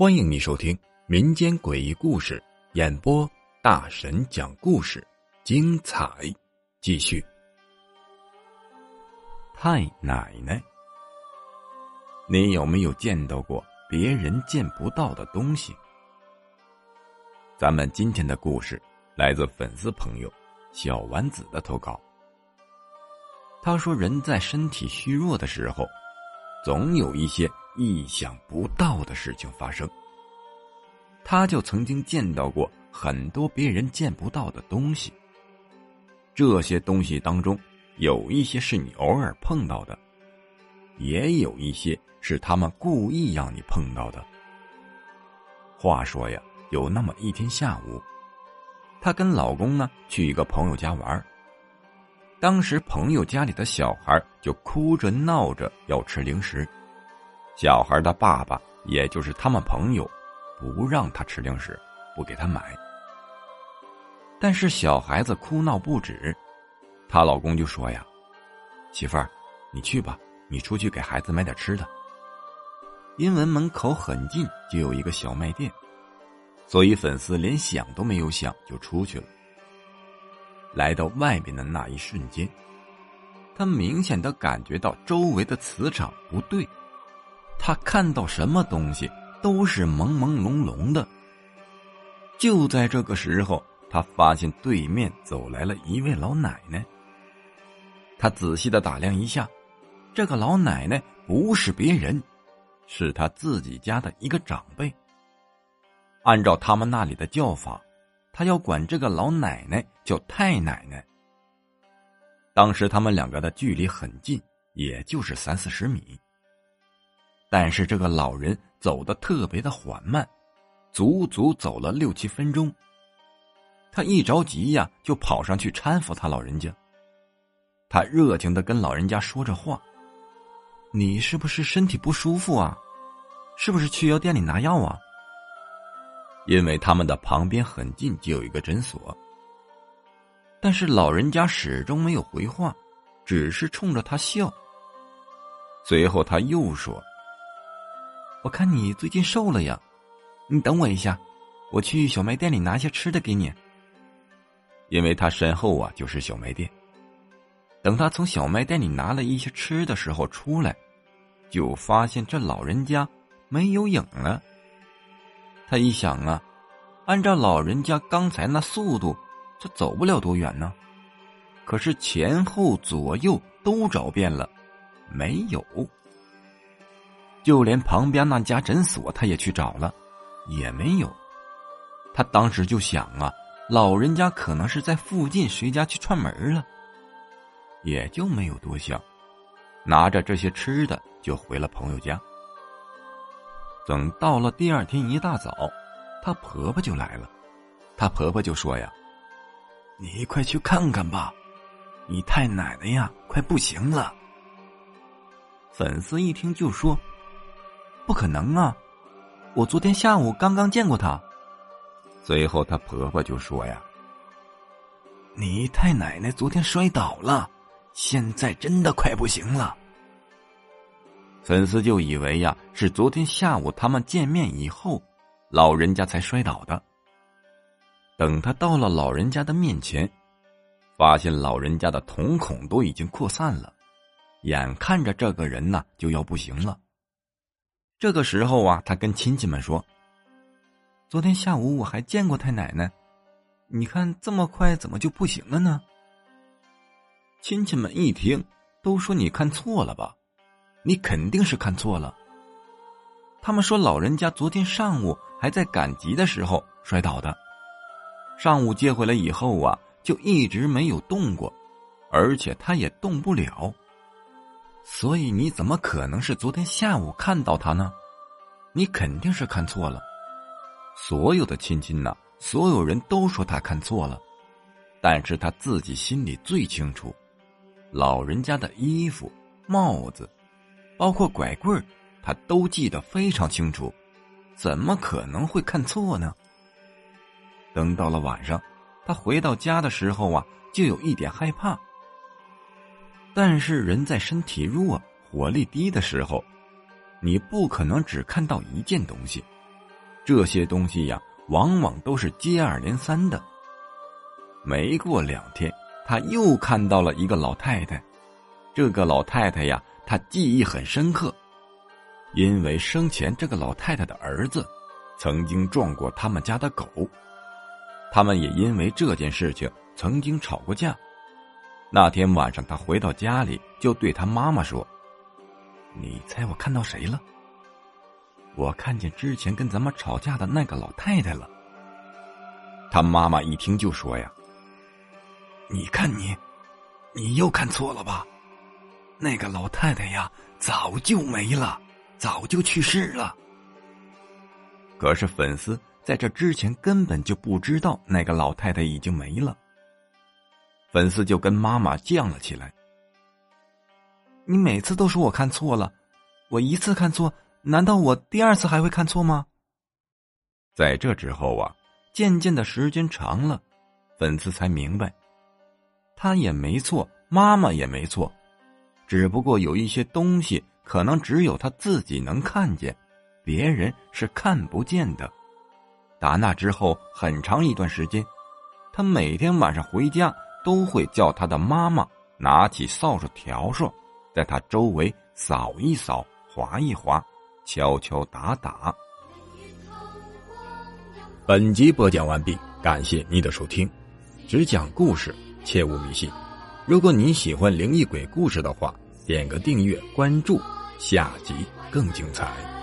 欢迎你收听民间诡异故事演播，大神讲故事，精彩继续。太奶奶，你有没有见到过别人见不到的东西？咱们今天的故事来自粉丝朋友小丸子的投稿。他说：“人在身体虚弱的时候，总有一些……”意想不到的事情发生，他就曾经见到过很多别人见不到的东西。这些东西当中，有一些是你偶尔碰到的，也有一些是他们故意让你碰到的。话说呀，有那么一天下午，她跟老公呢去一个朋友家玩儿当时朋友家里的小孩就哭着闹着要吃零食。小孩的爸爸，也就是他们朋友，不让他吃零食，不给他买。但是小孩子哭闹不止，她老公就说：“呀，媳妇儿，你去吧，你出去给孩子买点吃的。”因为门口很近，就有一个小卖店，所以粉丝连想都没有想就出去了。来到外面的那一瞬间，他明显的感觉到周围的磁场不对。他看到什么东西都是朦朦胧胧的。就在这个时候，他发现对面走来了一位老奶奶。他仔细的打量一下，这个老奶奶不是别人，是他自己家的一个长辈。按照他们那里的叫法，他要管这个老奶奶叫太奶奶。当时他们两个的距离很近，也就是三四十米。但是这个老人走的特别的缓慢，足足走了六七分钟。他一着急呀，就跑上去搀扶他老人家。他热情的跟老人家说着话：“你是不是身体不舒服啊？是不是去药店里拿药啊？”因为他们的旁边很近就有一个诊所。但是老人家始终没有回话，只是冲着他笑。随后他又说。我看你最近瘦了呀，你等我一下，我去小卖店里拿些吃的给你。因为他身后啊就是小卖店。等他从小卖店里拿了一些吃的时候出来，就发现这老人家没有影了。他一想啊，按照老人家刚才那速度，这走不了多远呢。可是前后左右都找遍了，没有。就连旁边那家诊所，他也去找了，也没有。他当时就想啊，老人家可能是在附近谁家去串门了，也就没有多想，拿着这些吃的就回了朋友家。等到了第二天一大早，她婆婆就来了，她婆婆就说呀：“你快去看看吧，你太奶奶呀，快不行了。”粉丝一听就说。不可能啊！我昨天下午刚刚见过她。随后，她婆婆就说：“呀，你太奶奶昨天摔倒了，现在真的快不行了。”粉丝就以为呀是昨天下午他们见面以后，老人家才摔倒的。等他到了老人家的面前，发现老人家的瞳孔都已经扩散了，眼看着这个人呢就要不行了。这个时候啊，他跟亲戚们说：“昨天下午我还见过太奶奶，你看这么快怎么就不行了呢？”亲戚们一听，都说：“你看错了吧？你肯定是看错了。”他们说：“老人家昨天上午还在赶集的时候摔倒的，上午接回来以后啊，就一直没有动过，而且他也动不了。”所以你怎么可能是昨天下午看到他呢？你肯定是看错了。所有的亲戚呢，所有人都说他看错了，但是他自己心里最清楚。老人家的衣服、帽子，包括拐棍，他都记得非常清楚，怎么可能会看错呢？等到了晚上，他回到家的时候啊，就有一点害怕。但是人在身体弱、火力低的时候，你不可能只看到一件东西，这些东西呀，往往都是接二连三的。没过两天，他又看到了一个老太太。这个老太太呀，他记忆很深刻，因为生前这个老太太的儿子曾经撞过他们家的狗，他们也因为这件事情曾经吵过架。那天晚上，他回到家里，就对他妈妈说：“你猜我看到谁了？我看见之前跟咱们吵架的那个老太太了。”他妈妈一听就说：“呀，你看你，你又看错了吧？那个老太太呀，早就没了，早就去世了。可是粉丝在这之前根本就不知道那个老太太已经没了。”粉丝就跟妈妈犟了起来。你每次都说我看错了，我一次看错，难道我第二次还会看错吗？在这之后啊，渐渐的时间长了，粉丝才明白，他也没错，妈妈也没错，只不过有一些东西可能只有他自己能看见，别人是看不见的。打那之后很长一段时间，他每天晚上回家。都会叫他的妈妈拿起扫帚笤帚，在他周围扫一扫、划一划、敲敲打打。本集播讲完毕，感谢您的收听。只讲故事，切勿迷信。如果你喜欢灵异鬼故事的话，点个订阅关注，下集更精彩。